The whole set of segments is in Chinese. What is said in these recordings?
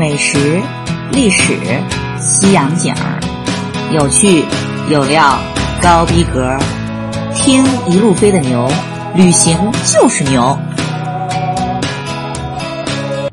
美食、历史、西洋景儿，有趣有料，高逼格，听一路飞的牛，旅行就是牛。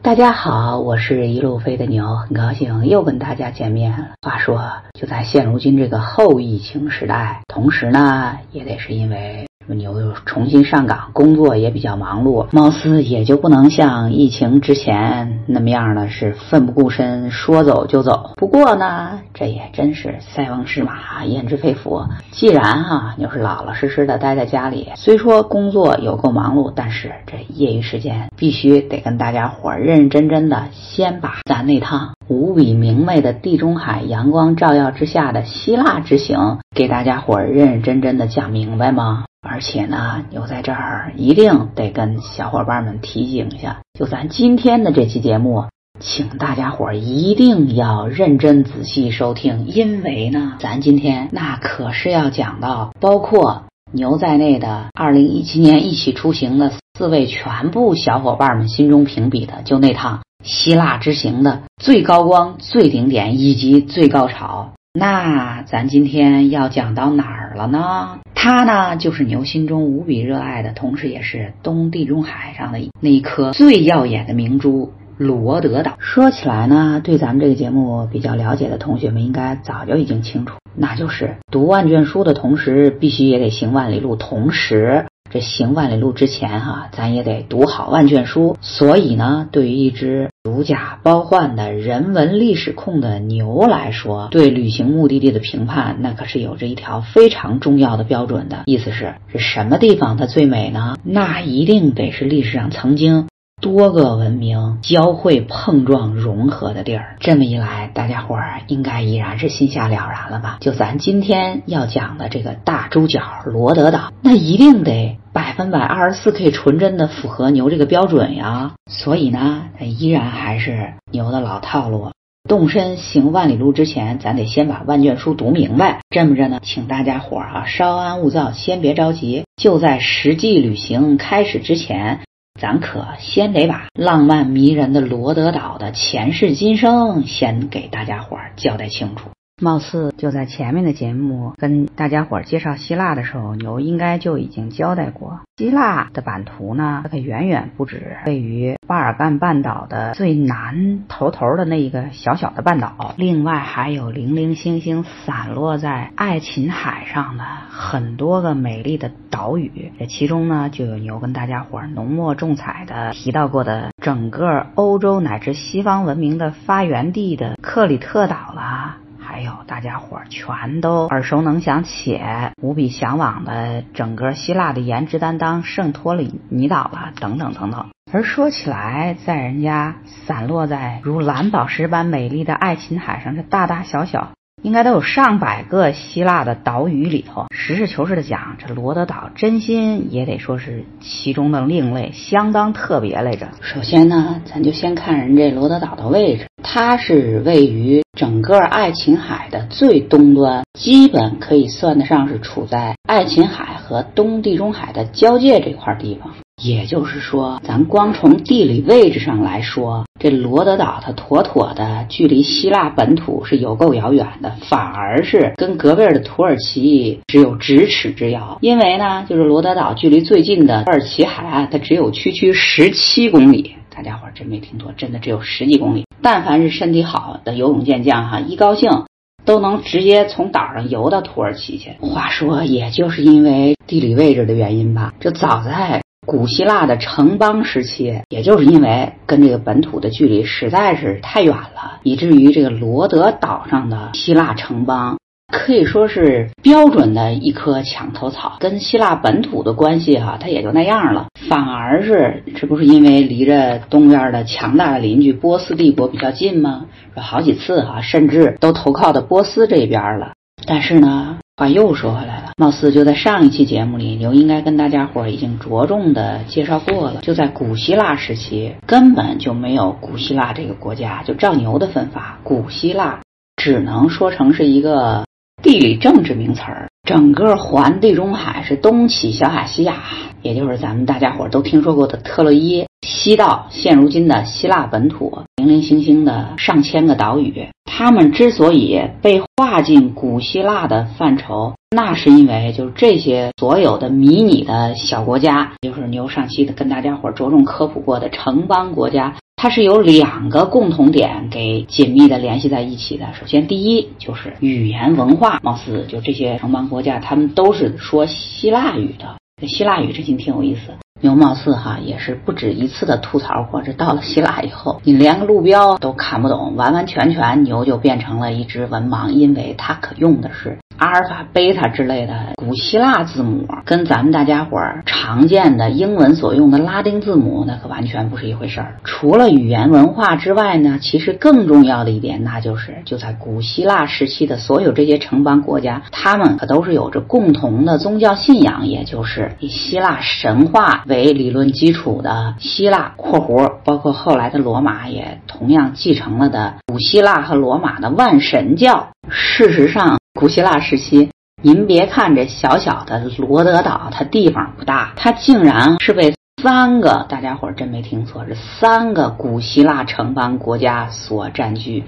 大家好，我是一路飞的牛，很高兴又跟大家见面了。话说，就在现如今这个后疫情时代，同时呢，也得是因为。牛又重新上岗，工作也比较忙碌，貌似也就不能像疫情之前那么样的是奋不顾身，说走就走。不过呢，这也真是塞翁失马，焉知非福。既然哈牛是老老实实的待在家里，虽说工作有够忙碌，但是这业余时间必须得跟大家伙认认真真的先把咱那趟无比明媚的地中海阳光照耀之下的希腊之行给大家伙认认真真的讲明白吗？而且呢，牛在这儿一定得跟小伙伴们提醒一下，就咱今天的这期节目，请大家伙一定要认真仔细收听，因为呢，咱今天那可是要讲到包括牛在内的2017年一起出行的四位全部小伙伴们心中评比的，就那趟希腊之行的最高光、最顶点以及最高潮。那咱今天要讲到哪儿了呢？它呢，就是牛心中无比热爱的，同时也是东地中海上的那一颗最耀眼的明珠——罗德岛。说起来呢，对咱们这个节目比较了解的同学们，应该早就已经清楚，那就是读万卷书的同时，必须也得行万里路，同时。这行万里路之前，哈，咱也得读好万卷书。所以呢，对于一只如假包换的人文历史控的牛来说，对旅行目的地的评判，那可是有着一条非常重要的标准的。意思是，是什么地方它最美呢？那一定得是历史上曾经。多个文明交汇、碰撞、融合的地儿，这么一来，大家伙儿应该已然是心下了然了吧？就咱今天要讲的这个大猪脚罗德岛，那一定得百分百二十四 K 纯真的符合牛这个标准呀。所以呢，依然还是牛的老套路：动身行万里路之前，咱得先把万卷书读明白。这么着呢，请大家伙儿啊稍安勿躁，先别着急，就在实际旅行开始之前。咱可先得把浪漫迷人的罗德岛的前世今生先给大家伙儿交代清楚。貌似就在前面的节目跟大家伙介绍希腊的时候，牛应该就已经交代过，希腊的版图呢，它可远远不止位于巴尔干半岛的最南头头的那一个小小的半岛，另外还有零零星星散落在爱琴海上的很多个美丽的岛屿，这其中呢，就有牛跟大家伙浓墨重彩的提到过的整个欧洲乃至西方文明的发源地的克里特岛啦。哎呦大家伙儿全都耳熟能详且无比向往的整个希腊的颜值担当圣托里尼岛了，等等等等。而说起来，在人家散落在如蓝宝石般美丽的爱琴海上，这大大小小。应该都有上百个希腊的岛屿里头，实事求是的讲，这罗德岛真心也得说是其中的另类，相当特别来着。首先呢，咱就先看人这罗德岛的位置，它是位于整个爱琴海的最东端，基本可以算得上是处在爱琴海和东地中海的交界这块地方。也就是说，咱光从地理位置上来说，这罗德岛它妥妥的距离希腊本土是有够遥远的，反而是跟隔壁的土耳其只有咫尺之遥。因为呢，就是罗德岛距离最近的土耳其海岸，它只有区区十七公里。大家伙真没听错，真的只有十几公里。但凡是身体好的游泳健将哈，一高兴都能直接从岛上游到土耳其去。话说，也就是因为地理位置的原因吧，这早在。古希腊的城邦时期，也就是因为跟这个本土的距离实在是太远了，以至于这个罗德岛上的希腊城邦可以说是标准的一棵墙头草，跟希腊本土的关系哈，它也就那样了。反而是这不是因为离着东边的强大的邻居波斯帝国比较近吗？说好几次哈，甚至都投靠到波斯这边了。但是呢。话又说回来了，貌似就在上一期节目里，牛应该跟大家伙已经着重的介绍过了。就在古希腊时期，根本就没有古希腊这个国家。就照牛的分法，古希腊只能说成是一个地理政治名词儿。整个环地中海是东起小亚细亚，也就是咱们大家伙都听说过的特洛伊，西到现如今的希腊本土。零零星星的上千个岛屿。他们之所以被划进古希腊的范畴，那是因为就是这些所有的迷你的小国家，就是牛上期的跟大家伙着重科普过的城邦国家。它是有两个共同点给紧密的联系在一起的。首先，第一就是语言文化，貌似就这些城邦国家，他们都是说希腊语的。希腊语这挺挺有意思。牛貌似哈也是不止一次的吐槽过，这到了希腊以后，你连个路标都看不懂，完完全全牛就变成了一只文盲，因为它可用的是。阿尔法、贝塔之类的古希腊字母，跟咱们大家伙儿常见的英文所用的拉丁字母，那可完全不是一回事儿。除了语言文化之外呢，其实更重要的一点，那就是就在古希腊时期的所有这些城邦国家，他们可都是有着共同的宗教信仰，也就是以希腊神话为理论基础的希腊（括弧包括后来的罗马也同样继承了的古希腊和罗马的万神教）。事实上。古希腊时期，您别看这小小的罗德岛，它地方不大，它竟然是被三个大家伙真没听错，是三个古希腊城邦国家所占据，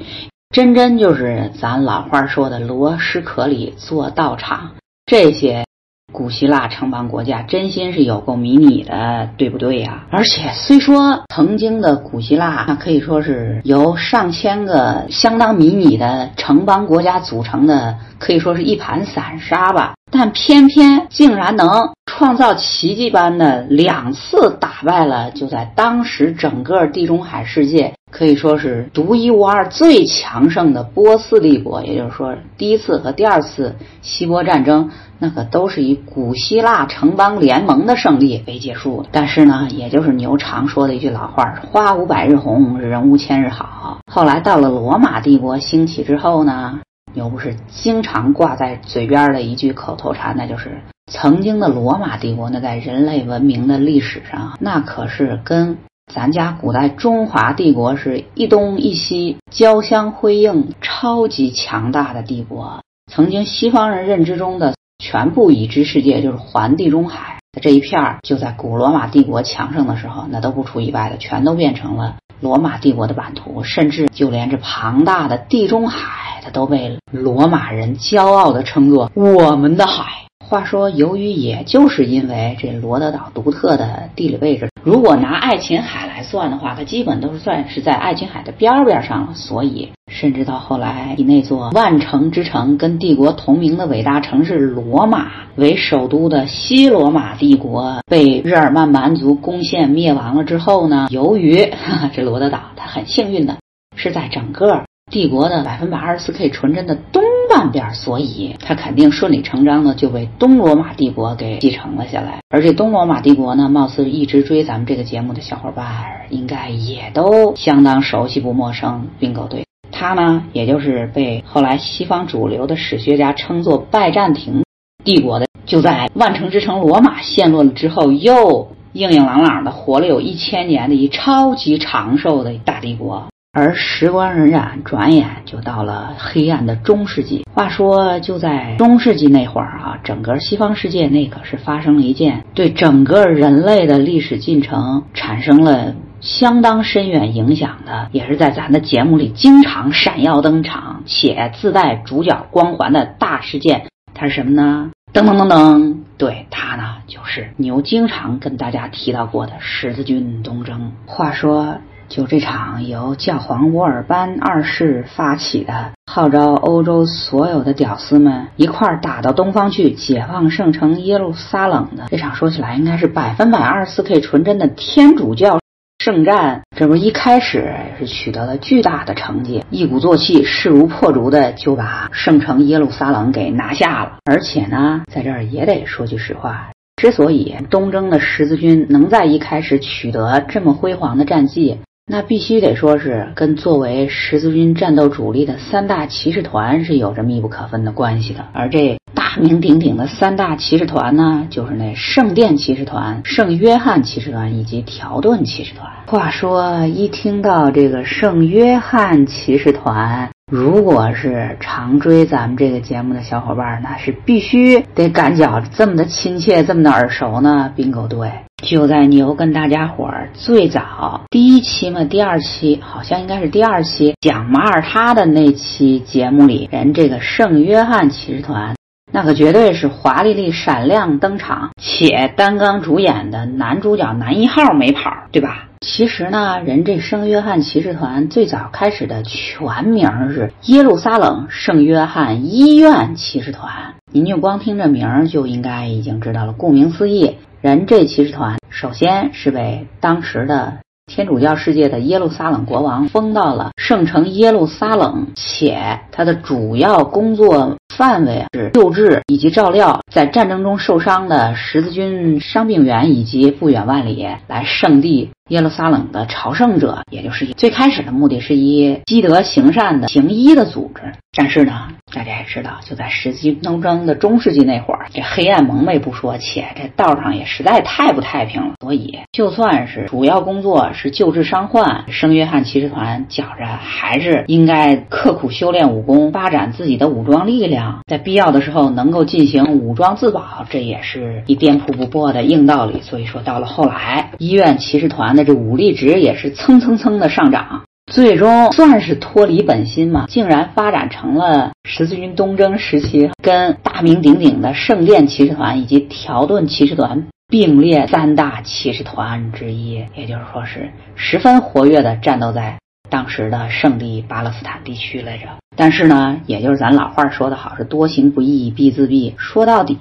真真就是咱老话说的“罗斯壳里做道场”。这些。古希腊城邦国家真心是有够迷你的，对不对呀？而且虽说曾经的古希腊，那可以说是由上千个相当迷你的城邦国家组成的，可以说是一盘散沙吧。但偏偏竟然能创造奇迹般的两次打败了，就在当时整个地中海世界可以说是独一无二、最强盛的波斯帝国。也就是说，第一次和第二次希波战争，那可都是以古希腊城邦联盟的胜利为结束的。但是呢，也就是牛常说的一句老话：“花无百日红，人无千日好。”后来到了罗马帝国兴起之后呢？又不是经常挂在嘴边的一句口头禅，那就是曾经的罗马帝国。那在人类文明的历史上，那可是跟咱家古代中华帝国是一东一西交相辉映、超级强大的帝国。曾经西方人认知中的全部已知世界，就是环地中海的这一片儿，就在古罗马帝国强盛的时候，那都不出意外的，全都变成了罗马帝国的版图，甚至就连这庞大的地中海。它都被罗马人骄傲地称作“我们的海”。话说，由于也就是因为这罗德岛独特的地理位置，如果拿爱琴海来算的话，它基本都是算是在爱琴海的边边上了。所以，甚至到后来以那座万城之城、跟帝国同名的伟大城市罗马为首都的西罗马帝国被日耳曼蛮族攻陷灭亡了之后呢，由于哈哈这罗德岛，它很幸运的是在整个。帝国的百分百二十四 K 纯真的东半边，所以他肯定顺理成章的就被东罗马帝国给继承了下来。而这东罗马帝国呢，貌似一直追咱们这个节目的小伙伴应该也都相当熟悉不陌生。并狗队，他呢，也就是被后来西方主流的史学家称作拜占庭帝国的，就在万城之城罗马陷落了之后，又硬硬朗朗的活了有一千年的一超级长寿的大帝国。而时光荏苒，转眼就到了黑暗的中世纪。话说，就在中世纪那会儿啊，整个西方世界那可是发生了一件对整个人类的历史进程产生了相当深远影响的，也是在咱的节目里经常闪耀登场且自带主角光环的大事件。它是什么呢？噔噔噔噔，对它呢，就是牛经常跟大家提到过的十字军东征。话说。就这场由教皇沃尔班二世发起的，号召欧洲所有的屌丝们一块儿打到东方去解放圣城耶路撒冷的这场，说起来应该是百分百二十四 K 纯真的天主教圣战。这不一开始是取得了巨大的成绩，一鼓作气，势如破竹的就把圣城耶路撒冷给拿下了。而且呢，在这儿也得说句实话，之所以东征的十字军能在一开始取得这么辉煌的战绩，那必须得说是跟作为十字军战斗主力的三大骑士团是有着密不可分的关系的。而这大名鼎鼎的三大骑士团呢，就是那圣殿骑士团、圣约翰骑士团以及条顿骑士团。话说，一听到这个圣约翰骑士团，如果是常追咱们这个节目的小伙伴，那是必须得感觉这么的亲切，这么的耳熟呢。并狗对，就在牛跟大家伙儿最早第一期嘛，第二期好像应该是第二期讲马耳他的那期节目里，人这个圣约翰骑士团，那可绝对是华丽丽闪亮登场，且担纲主演的男主角男一号没跑，对吧？其实呢，人这圣约翰骑士团最早开始的全名是耶路撒冷圣约翰医院骑士团。您就光听这名儿就应该已经知道了。顾名思义，人这骑士团首先是被当时的天主教世界的耶路撒冷国王封到了圣城耶路撒冷，且他的主要工作范围是救治以及照料在战争中受伤的十字军伤病员，以及不远万里来圣地。耶路撒冷的朝圣者，也就是最开始的目的是以积德行善的行医的组织。但是呢，大家也知道，就在十字军东征的中世纪那会儿，这黑暗蒙昧不说，且这道上也实在太不太平了。所以，就算是主要工作是救治伤患，圣约翰骑士团觉着还是应该刻苦修炼武功，发展自己的武装力量，在必要的时候能够进行武装自保，这也是一颠扑不破的硬道理。所以说，到了后来，医院骑士团的。这武力值也是蹭蹭蹭的上涨，最终算是脱离本心嘛，竟然发展成了十字军东征时期跟大名鼎鼎的圣殿骑士团以及条顿骑士团并列三大骑士团之一，也就是说是十分活跃的战斗在。当时的圣地巴勒斯坦地区来着，但是呢，也就是咱老话说的好，是多行不义必自毙。说到底，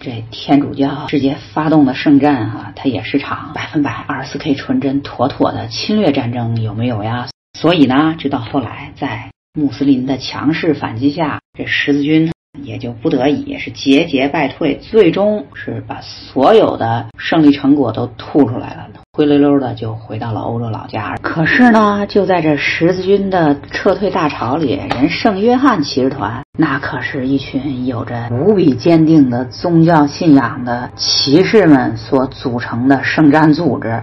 这天主教直接发动的圣战啊，它也是场百分百二十四 K 纯真、妥妥的侵略战争，有没有呀？所以呢，直到后来，在穆斯林的强势反击下，这十字军。也就不得已是节节败退，最终是把所有的胜利成果都吐出来了，灰溜溜的就回到了欧洲老家。可是呢，就在这十字军的撤退大潮里，人圣约翰骑士团那可是一群有着无比坚定的宗教信仰的骑士们所组成的圣战组织。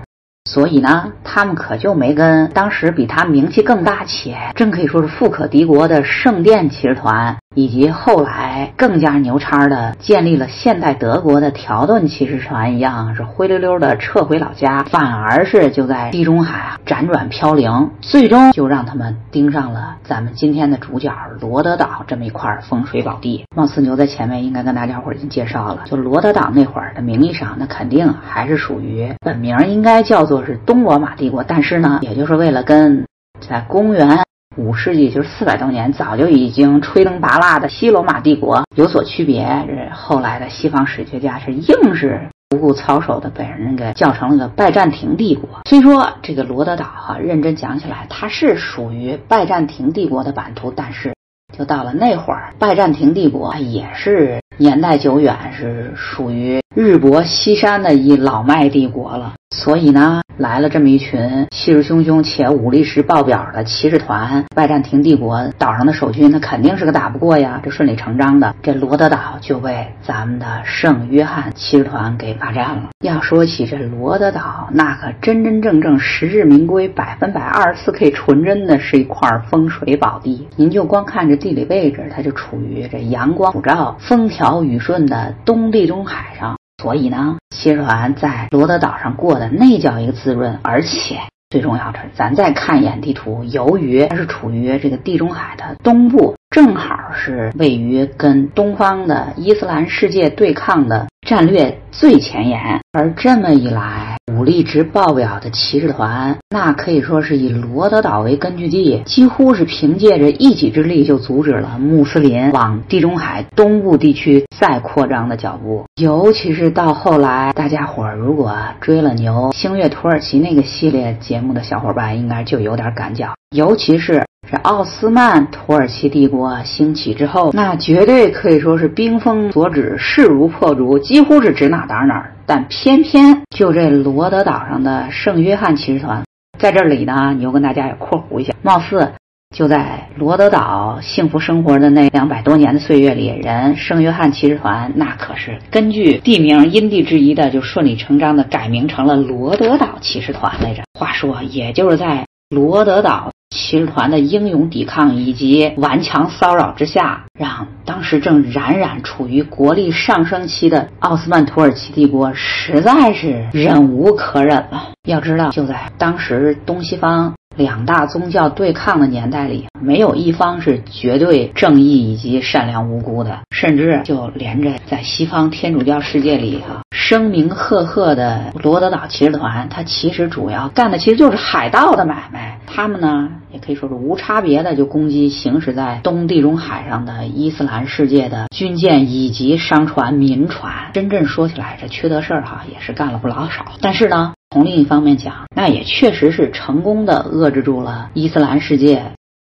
所以呢，他们可就没跟当时比他名气更大且真可以说是富可敌国的圣殿骑士团。以及后来更加牛叉的建立了现代德国的条顿骑士团一样，是灰溜溜的撤回老家，反而是就在地中海辗转飘零，最终就让他们盯上了咱们今天的主角罗德岛这么一块风水宝地。貌似牛在前面应该跟大家伙已经介绍了，就罗德岛那会儿的名义上，那肯定还是属于本名应该叫做是东罗马帝国，但是呢，也就是为了跟在公元。五世纪就是四百多年，早就已经吹灯拔蜡的西罗马帝国有所区别。这后来的西方史学家是硬是不顾操守的，被人给叫成了个拜占庭帝国。虽说这个罗德岛哈，认真讲起来，它是属于拜占庭帝国的版图，但是就到了那会儿，拜占庭帝国也是年代久远，是属于日薄西山的一老迈帝国了。所以呢。来了这么一群气势汹汹且武力值爆表的骑士团，拜占庭帝国岛上的守军，那肯定是个打不过呀。这顺理成章的，这罗德岛就被咱们的圣约翰骑士团给霸占了。要说起这罗德岛，那可真真正正实至名归，百分百二十四 K 纯真的是一块风水宝地。您就光看这地理位置，它就处于这阳光普照、风调雨顺的东地中海上。所以呢，骑士团在罗德岛上过的那叫一个滋润，而且最重要的是，咱再看一眼地图，由于它是处于这个地中海的东部，正好是位于跟东方的伊斯兰世界对抗的战略最前沿，而这么一来。武力值爆表的骑士团，那可以说是以罗德岛为根据地，几乎是凭借着一己之力就阻止了穆斯林往地中海东部地区再扩张的脚步。尤其是到后来，大家伙儿如果追了牛星月土耳其那个系列节目的小伙伴，应该就有点感觉。尤其是这奥斯曼土耳其帝国兴起之后，那绝对可以说是兵锋所指，势如破竹，几乎是指哪打哪。但偏偏就这罗德岛上的圣约翰骑士团，在这里呢，你又跟大家也括弧一下，貌似就在罗德岛幸福生活的那两百多年的岁月里，人圣约翰骑士团那可是根据地名因地制宜的，就顺理成章的改名成了罗德岛骑士团来着。话说，也就是在罗德岛。骑士团的英勇抵抗以及顽强骚扰之下，让当时正冉冉处于国力上升期的奥斯曼土耳其帝国实在是忍无可忍了。要知道，就在当时东西方。两大宗教对抗的年代里，没有一方是绝对正义以及善良无辜的，甚至就连着在西方天主教世界里哈，声名赫赫的罗德岛骑士团，它其实主要干的其实就是海盗的买卖。他们呢，也可以说是无差别的就攻击行驶在东地中海上的伊斯兰世界的军舰以及商船、民船。真正说起来，这缺德事儿哈，也是干了不老少。但是呢。从另一方面讲，那也确实是成功的遏制住了伊斯兰世界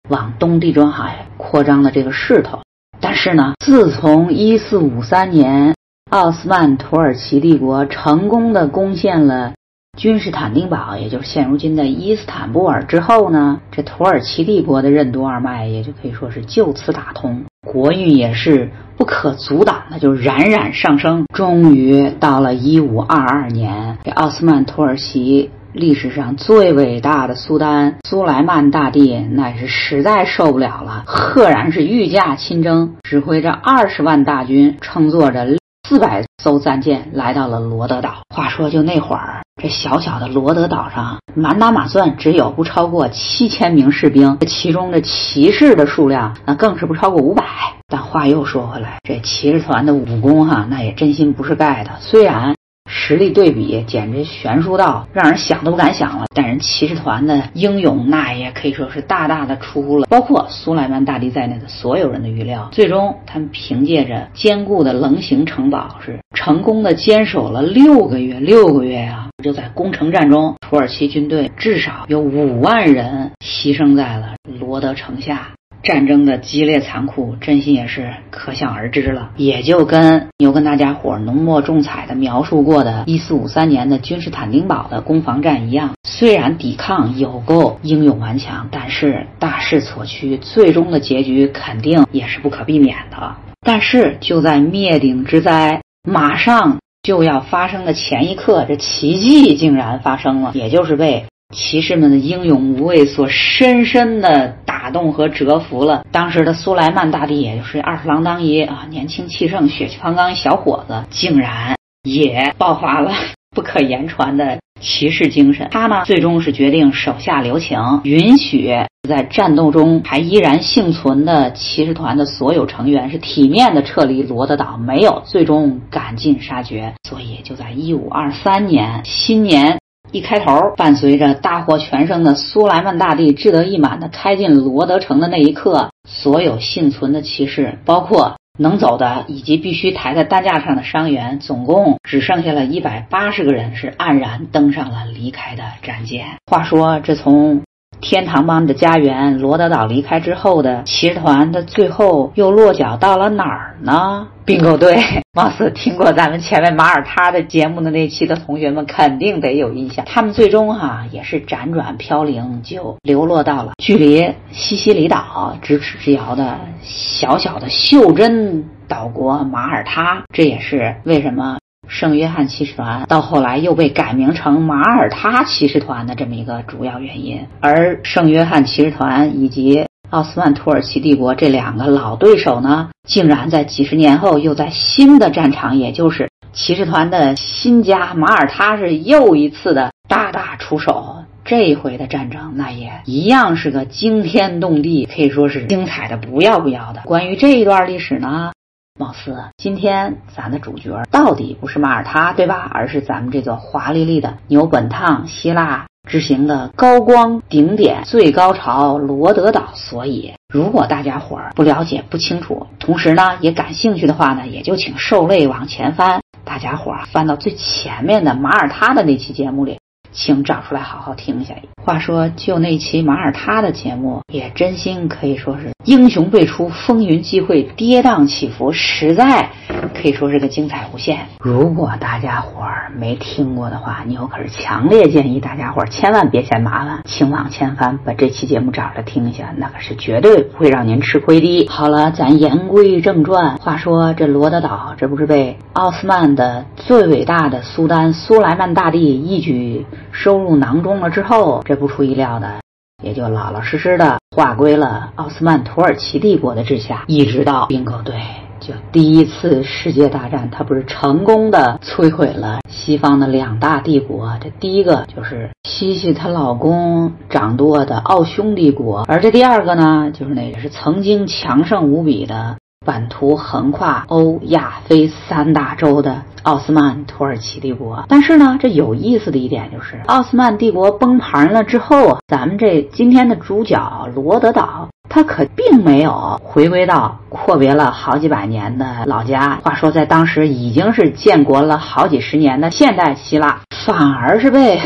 往东地中海扩张的这个势头。但是呢，自从一四五三年奥斯曼土耳其帝国成功的攻陷了君士坦丁堡，也就是现如今的伊斯坦布尔之后呢，这土耳其帝国的任督二脉也就可以说是就此打通。国运也是不可阻挡的，就冉冉上升。终于到了一五二二年，奥斯曼土耳其历史上最伟大的苏丹苏莱曼大帝，那是实在受不了了，赫然是御驾亲征，指挥着二十万大军，乘坐着四百艘战舰，来到了罗德岛。话说，就那会儿。这小小的罗德岛上，满打满算只有不超过七千名士兵，这其中的骑士的数量那更是不超过五百。但话又说回来，这骑士团的武功哈，那也真心不是盖的。虽然。实力对比简直悬殊到让人想都不敢想了，但人骑士团的英勇那也可以说是大大的出乎了包括苏莱曼大帝在内的所有人的预料。最终，他们凭借着坚固的棱形城堡，是成功的坚守了六个月。六个月啊，就在攻城战中，土耳其军队至少有五万人牺牲在了罗德城下。战争的激烈残酷，真心也是可想而知了。也就跟牛跟大家伙浓墨重彩的描述过的1453年的君士坦丁堡的攻防战一样，虽然抵抗有够英勇顽强，但是大势所趋，最终的结局肯定也是不可避免的。但是就在灭顶之灾马上就要发生的前一刻，这奇迹竟然发生了，也就是被骑士们的英勇无畏所深深的。打动和折服了当时的苏莱曼大帝，也就是二十郎当一啊，年轻气盛、血气方刚一小伙子，竟然也爆发了 不可言传的骑士精神。他呢，最终是决定手下留情，允许在战斗中还依然幸存的骑士团的所有成员是体面的撤离罗德岛，没有最终赶尽杀绝。所以就在一五二三年新年。一开头，伴随着大获全胜的苏莱曼大帝志得意满的开进罗德城的那一刻，所有幸存的骑士，包括能走的以及必须抬在担架上的伤员，总共只剩下了一百八十个人，是黯然登上了离开的战舰。话说，这从天堂般的家园罗德岛离开之后的骑士团，的最后又落脚到了哪儿呢？并购队，貌似听过咱们前面马耳他的节目的那期的同学们肯定得有印象。他们最终哈也是辗转飘零，就流落到了距离西西里岛咫尺之遥的小小的袖珍岛国马耳他。这也是为什么。圣约翰骑士团到后来又被改名成马耳他骑士团的这么一个主要原因，而圣约翰骑士团以及奥斯曼土耳其帝国这两个老对手呢，竟然在几十年后又在新的战场，也就是骑士团的新家马耳他，是又一次的大打出手。这回的战争那也一样是个惊天动地，可以说是精彩的不要不要的。关于这一段历史呢？貌似今天咱的主角到底不是马耳他，对吧？而是咱们这座华丽丽的牛本烫希腊之行的高光顶点最高潮罗德岛。所以，如果大家伙儿不了解、不清楚，同时呢也感兴趣的话呢，也就请受累往前翻，大家伙儿翻到最前面的马耳他的那期节目里。请找出来好好听一下。话说，就那期马耳他的节目，也真心可以说是英雄辈出，风云际会，跌宕起伏，实在可以说是个精彩无限。如果大家伙儿没听过的话，牛可是强烈建议大家伙儿千万别嫌麻烦，请往前翻，把这期节目找着听一下，那可是绝对不会让您吃亏的。好了，咱言归正传。话说这罗德岛，这不是被奥斯曼的最伟大的苏丹苏莱曼大帝一举。收入囊中了之后，这不出意料的，也就老老实实的划归了奥斯曼土耳其帝国的治下，一直到并购队。就第一次世界大战，它不是成功的摧毁了西方的两大帝国。这第一个就是西西她老公掌舵的奥匈帝国，而这第二个呢，就是那个是曾经强盛无比的。版图横跨欧亚非三大洲的奥斯曼土耳其帝国，但是呢，这有意思的一点就是，奥斯曼帝国崩盘了之后啊，咱们这今天的主角罗德岛，他可并没有回归到阔别了好几百年的老家。话说，在当时已经是建国了好几十年的现代希腊，反而是被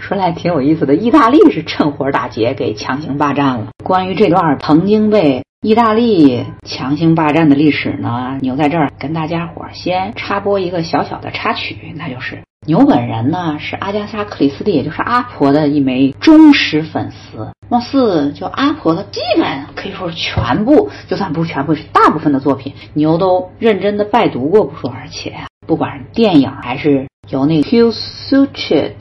说来挺有意思的，意大利是趁火打劫给强行霸占了。关于这段曾经被。意大利强行霸占的历史呢？牛在这儿跟大家伙儿先插播一个小小的插曲，那就是牛本人呢是阿加莎·克里斯蒂，也就是阿婆的一枚忠实粉丝。貌似就阿婆的基本可以说是全部，就算不是全部，是大部分的作品，牛都认真的拜读过不说，而且不管是电影还是由那个 Hugh Suchet。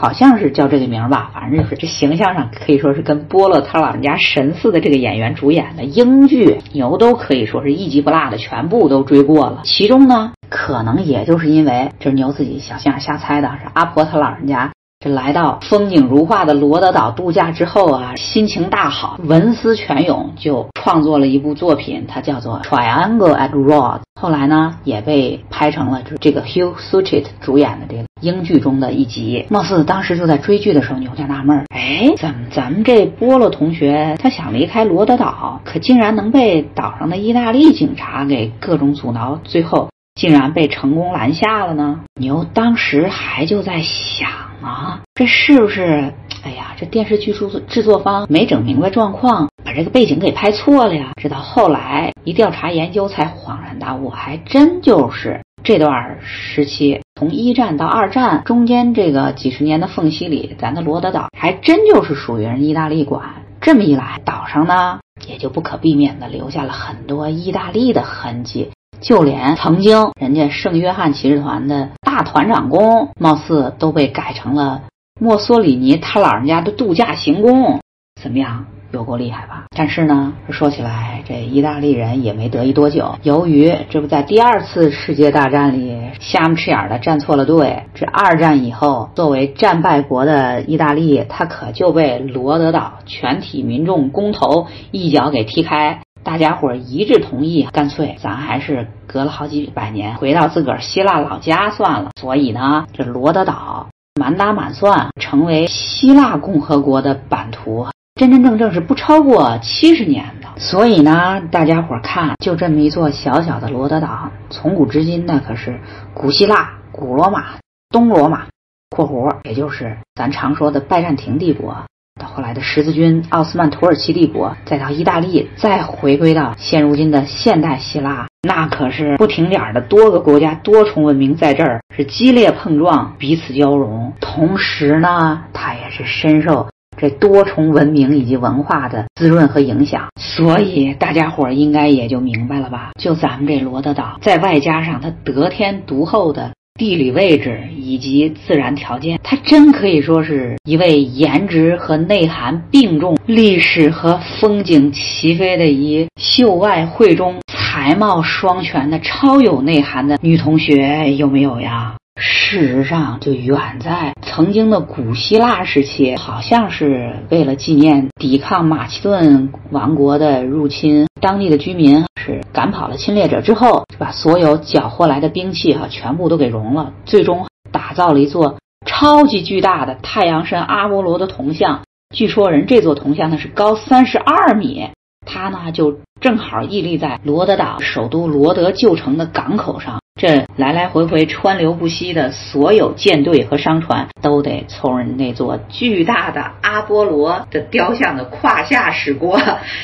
好像是叫这个名儿吧，反正就是这形象上可以说是跟波洛他老人家神似的这个演员主演的英剧，牛都可以说是一集不落的全部都追过了。其中呢，可能也就是因为这是牛自己小心眼瞎猜的，是阿婆他老人家。这来到风景如画的罗德岛度假之后啊，心情大好，文思泉涌，就创作了一部作品，它叫做《Triangle at Rod》。后来呢，也被拍成了就是这个 Hugh Suchet 主演的这个英剧中的一集。貌似当时就在追剧的时候，你有点纳闷儿，哎，怎么咱们这波洛同学他想离开罗德岛，可竟然能被岛上的意大利警察给各种阻挠，最后竟然被成功拦下了呢？牛当时还就在想。啊，这是不是？哎呀，这电视剧制作制作方没整明白状况，把这个背景给拍错了呀！直到后来一调查研究，才恍然大悟，还真就是这段时期，从一战到二战中间这个几十年的缝隙里，咱的罗德岛还真就是属于人意大利管。这么一来，岛上呢也就不可避免的留下了很多意大利的痕迹。就连曾经人家圣约翰骑士团的大团长宫，貌似都被改成了墨索里尼他老人家的度假行宫，怎么样？有够厉害吧？但是呢，说起来，这意大利人也没得意多久。由于这不在第二次世界大战里瞎么吃眼的站错了队，这二战以后，作为战败国的意大利，他可就被罗德岛全体民众公投一脚给踢开。大家伙一致同意，干脆咱还是隔了好几百年回到自个儿希腊老家算了。所以呢，这罗德岛满打满算成为希腊共和国的版图，真真正正是不超过七十年的。所以呢，大家伙看，就这么一座小小的罗德岛，从古至今那可是古希腊、古罗马、东罗马（括弧），也就是咱常说的拜占庭帝国。到后来的十字军、奥斯曼土耳其帝国，再到意大利，再回归到现如今的现代希腊，那可是不停点儿的多个国家、多重文明在这儿是激烈碰撞、彼此交融。同时呢，它也是深受这多重文明以及文化的滋润和影响。所以大家伙儿应该也就明白了吧？就咱们这罗德岛，再外加上它得天独厚的。地理位置以及自然条件，它真可以说是一位颜值和内涵并重、历史和风景齐飞的一秀外慧中、才貌双全的超有内涵的女同学，有没有呀？事实上，就远在曾经的古希腊时期，好像是为了纪念抵抗马其顿王国的入侵，当地的居民是赶跑了侵略者之后，把所有缴获来的兵器哈全部都给熔了，最终打造了一座超级巨大的太阳神阿波罗的铜像。据说人这座铜像呢是高三十二米，它呢就正好屹立在罗德岛首都罗德旧城的港口上。这来来回回川流不息的所有舰队和商船，都得从那座巨大的阿波罗的雕像的胯下驶过。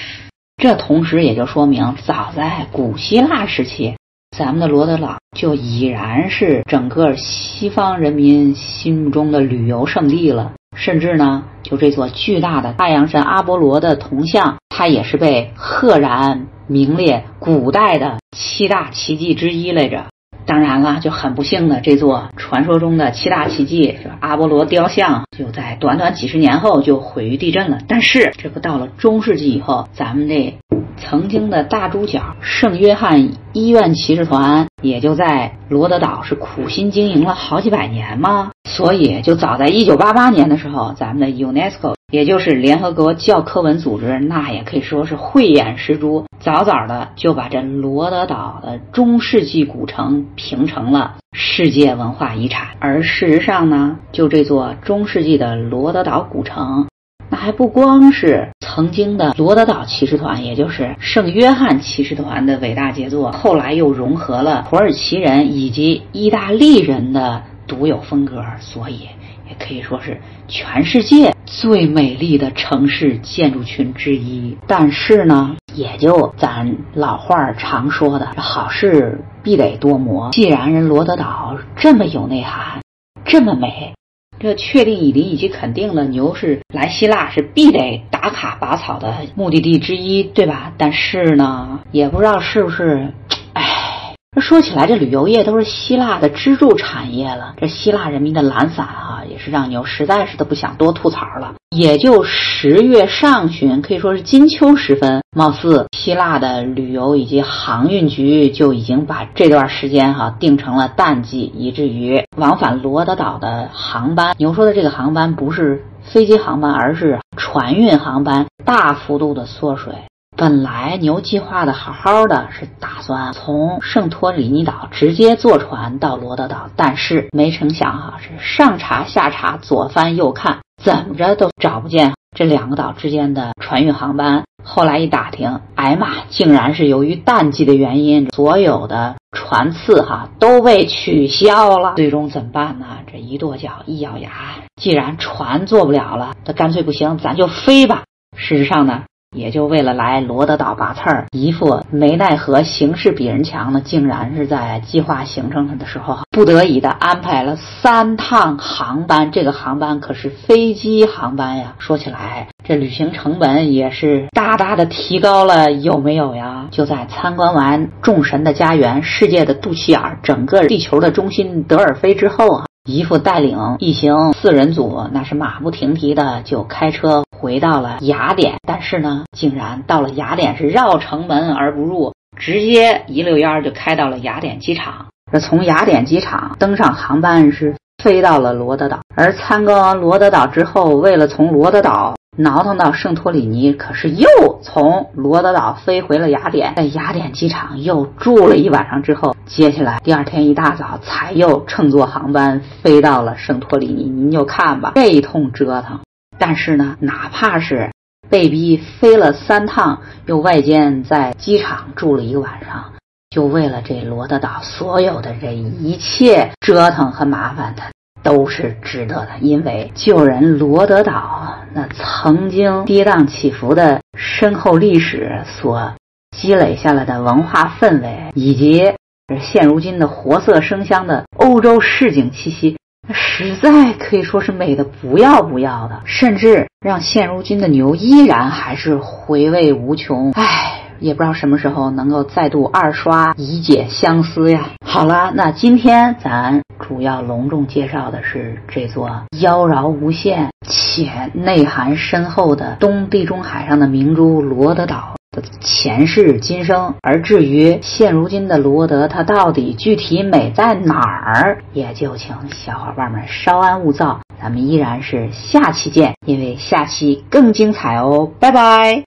这同时也就说明，早在古希腊时期，咱们的罗德岛就已然是整个西方人民心目中的旅游胜地了。甚至呢，就这座巨大的太阳神阿波罗的铜像，它也是被赫然名列古代的七大奇迹之一来着。当然了，就很不幸的，这座传说中的七大奇迹阿波罗雕像，就在短短几十年后就毁于地震了。但是，这不到了中世纪以后，咱们这曾经的大主角圣约翰医院骑士团，也就在罗德岛是苦心经营了好几百年吗？所以，就早在一九八八年的时候，咱们的 UNESCO。也就是联合国教科文组织，那也可以说是慧眼识珠，早早的就把这罗德岛的中世纪古城评成了世界文化遗产。而事实上呢，就这座中世纪的罗德岛古城，那还不光是曾经的罗德岛骑士团，也就是圣约翰骑士团的伟大杰作，后来又融合了土耳其人以及意大利人的独有风格，所以。也可以说是全世界最美丽的城市建筑群之一。但是呢，也就咱老话常说的“好事必得多磨”。既然人罗德岛这么有内涵，这么美，这确定已经以及肯定了牛是来希腊是必得打卡拔草的目的地之一，对吧？但是呢，也不知道是不是。说起来，这旅游业都是希腊的支柱产业了。这希腊人民的懒散啊，也是让牛实在是都不想多吐槽了。也就十月上旬，可以说是金秋时分，貌似希腊的旅游以及航运局就已经把这段时间哈定成了淡季，以至于往返罗德岛的航班，牛说的这个航班不是飞机航班，而是船运航班，大幅度的缩水。本来牛计划的好好的，是打算从圣托里尼岛直接坐船到罗德岛，但是没成想哈，是上查下查，左翻右看，怎么着都找不见这两个岛之间的船运航班。后来一打听，哎妈，竟然是由于淡季的原因，所有的船次哈都被取消了。最终怎么办呢？这一跺脚，一咬牙，既然船坐不了了，那干脆不行，咱就飞吧。事实上呢？也就为了来罗德岛拔刺儿，一副没奈何形势比人强呢，竟然是在计划行程的时候，不得已的安排了三趟航班。这个航班可是飞机航班呀！说起来，这旅行成本也是大大的提高了，有没有呀？就在参观完众神的家园、世界的肚脐眼、整个地球的中心德尔菲之后啊。姨父带领一行四人组，那是马不停蹄的就开车回到了雅典，但是呢，竟然到了雅典是绕城门而不入，直接一溜烟儿就开到了雅典机场。这从雅典机场登上航班是飞到了罗德岛，而参观完罗德岛之后，为了从罗德岛。挠腾到圣托里尼，可是又从罗德岛飞回了雅典，在雅典机场又住了一晚上之后，接下来第二天一大早才又乘坐航班飞到了圣托里尼。您就看吧，这一通折腾。但是呢，哪怕是被逼飞了三趟，又外间在机场住了一个晚上，就为了这罗德岛所有的这一切折腾和麻烦，他。都是值得的，因为救人罗德岛那曾经跌宕起伏的深厚历史所积累下来的文化氛围，以及现如今的活色生香的欧洲市井气息，实在可以说是美的不要不要的，甚至让现如今的牛依然还是回味无穷。唉。也不知道什么时候能够再度二刷，以解相思呀。好了，那今天咱主要隆重介绍的是这座妖娆无限且内涵深厚的东地中海上的明珠罗德岛的前世今生。而至于现如今的罗德，它到底具体美在哪儿，也就请小伙伴们稍安勿躁，咱们依然是下期见，因为下期更精彩哦。拜拜。